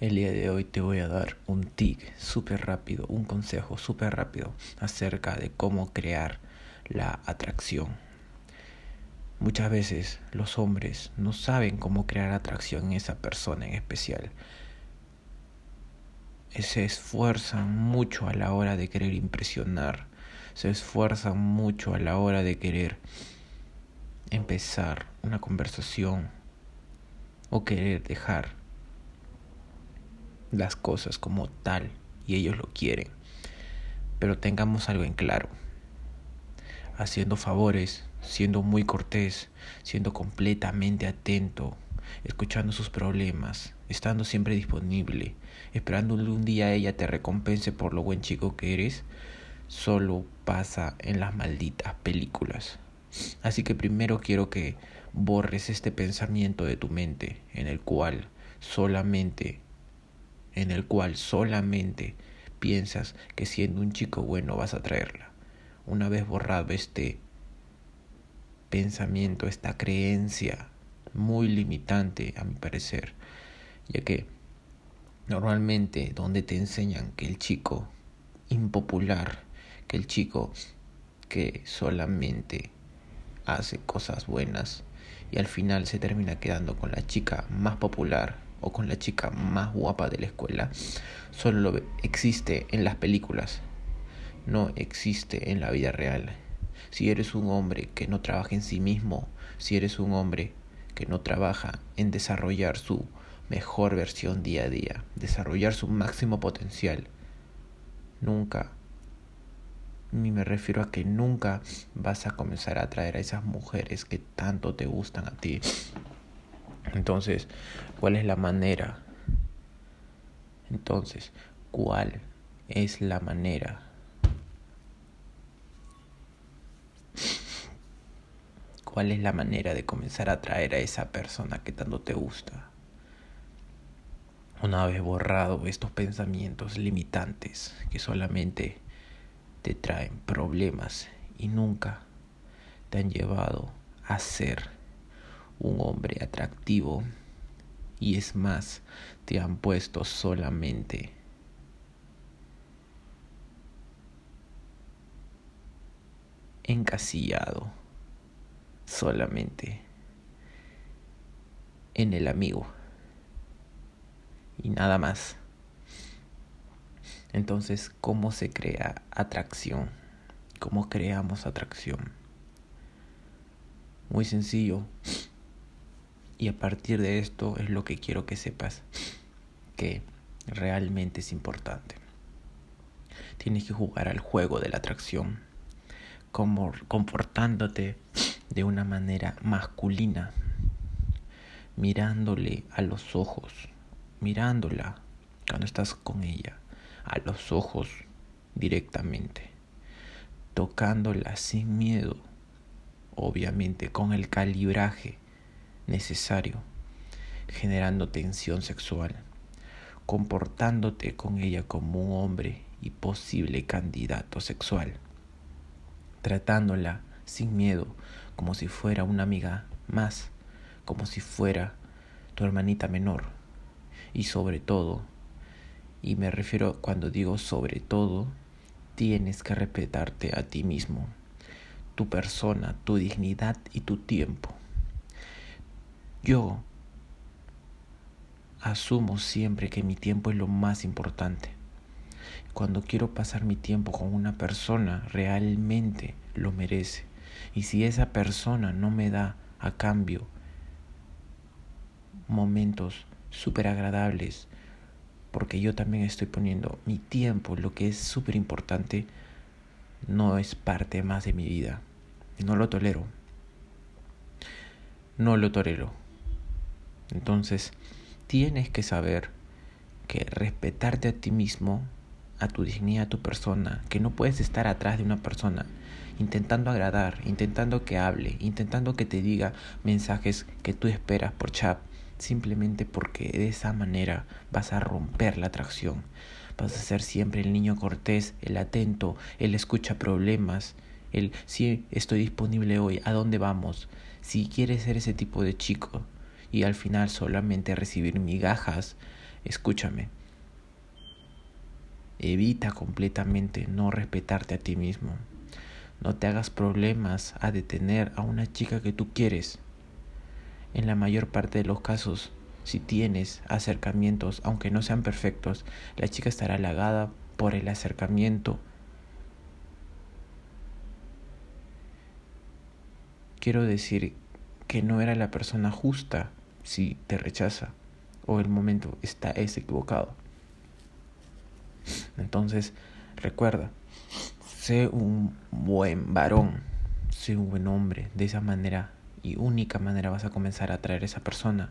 El día de hoy te voy a dar un tip súper rápido, un consejo súper rápido acerca de cómo crear la atracción. Muchas veces los hombres no saben cómo crear atracción en esa persona en especial. Se esfuerzan mucho a la hora de querer impresionar. Se esfuerzan mucho a la hora de querer empezar una conversación o querer dejar las cosas como tal y ellos lo quieren. Pero tengamos algo en claro. Haciendo favores, siendo muy cortés, siendo completamente atento, escuchando sus problemas, estando siempre disponible, esperando un día ella te recompense por lo buen chico que eres, solo pasa en las malditas películas. Así que primero quiero que borres este pensamiento de tu mente en el cual solamente en el cual solamente piensas que siendo un chico bueno vas a traerla. Una vez borrado este pensamiento, esta creencia muy limitante a mi parecer, ya que normalmente donde te enseñan que el chico impopular, que el chico que solamente hace cosas buenas y al final se termina quedando con la chica más popular o con la chica más guapa de la escuela solo existe en las películas, no existe en la vida real. Si eres un hombre que no trabaja en sí mismo, si eres un hombre que no trabaja en desarrollar su mejor versión día a día, desarrollar su máximo potencial, nunca, ni me refiero a que nunca vas a comenzar a atraer a esas mujeres que tanto te gustan a ti, entonces, ¿cuál es la manera? Entonces, ¿cuál es la manera? ¿Cuál es la manera de comenzar a atraer a esa persona que tanto te gusta? Una vez borrado estos pensamientos limitantes que solamente te traen problemas y nunca te han llevado a ser un hombre atractivo y es más, te han puesto solamente encasillado solamente en el amigo y nada más. Entonces, ¿cómo se crea atracción? ¿Cómo creamos atracción? Muy sencillo. Y a partir de esto es lo que quiero que sepas que realmente es importante. Tienes que jugar al juego de la atracción, como comportándote de una manera masculina, mirándole a los ojos, mirándola cuando estás con ella, a los ojos directamente, tocándola sin miedo, obviamente con el calibraje necesario, generando tensión sexual, comportándote con ella como un hombre y posible candidato sexual, tratándola sin miedo como si fuera una amiga más, como si fuera tu hermanita menor y sobre todo, y me refiero cuando digo sobre todo, tienes que respetarte a ti mismo, tu persona, tu dignidad y tu tiempo. Yo asumo siempre que mi tiempo es lo más importante. Cuando quiero pasar mi tiempo con una persona, realmente lo merece. Y si esa persona no me da a cambio momentos súper agradables, porque yo también estoy poniendo mi tiempo, lo que es súper importante, no es parte más de mi vida. No lo tolero. No lo tolero. Entonces, tienes que saber que respetarte a ti mismo, a tu dignidad, a tu persona, que no puedes estar atrás de una persona intentando agradar, intentando que hable, intentando que te diga mensajes que tú esperas por chat, simplemente porque de esa manera vas a romper la atracción. Vas a ser siempre el niño cortés, el atento, el escucha problemas, el si estoy disponible hoy, ¿a dónde vamos? Si quieres ser ese tipo de chico, y al final solamente recibir migajas escúchame. Evita completamente no respetarte a ti mismo. No te hagas problemas a detener a una chica que tú quieres. En la mayor parte de los casos, si tienes acercamientos, aunque no sean perfectos, la chica estará halagada por el acercamiento. Quiero decir que no era la persona justa si te rechaza o el momento está es equivocado. Entonces, recuerda, sé un buen varón, sé un buen hombre. De esa manera y única manera vas a comenzar a atraer a esa persona,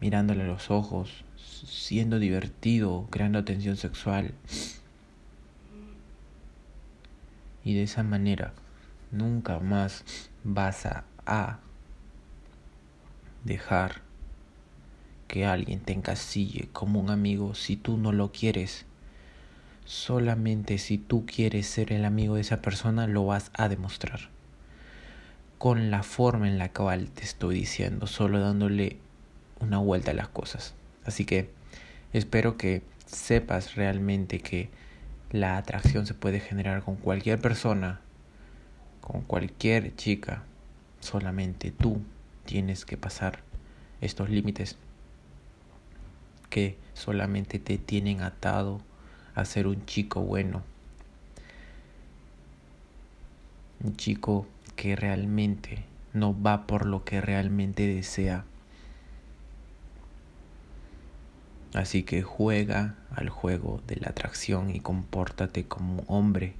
mirándole a los ojos, siendo divertido, creando tensión sexual. Y de esa manera nunca más vas a, a dejar que alguien te encasille como un amigo si tú no lo quieres. Solamente si tú quieres ser el amigo de esa persona lo vas a demostrar. Con la forma en la cual te estoy diciendo, solo dándole una vuelta a las cosas. Así que espero que sepas realmente que la atracción se puede generar con cualquier persona, con cualquier chica. Solamente tú tienes que pasar estos límites que solamente te tienen atado a ser un chico bueno. Un chico que realmente no va por lo que realmente desea. Así que juega al juego de la atracción y compórtate como un hombre.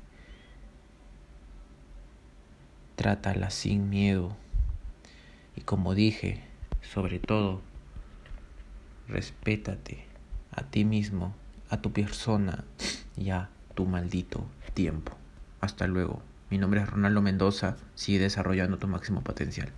Trátala sin miedo. Y como dije, sobre todo, respétate a ti mismo a tu persona y a tu maldito tiempo. Hasta luego. Mi nombre es Ronaldo Mendoza. Sigue desarrollando tu máximo potencial.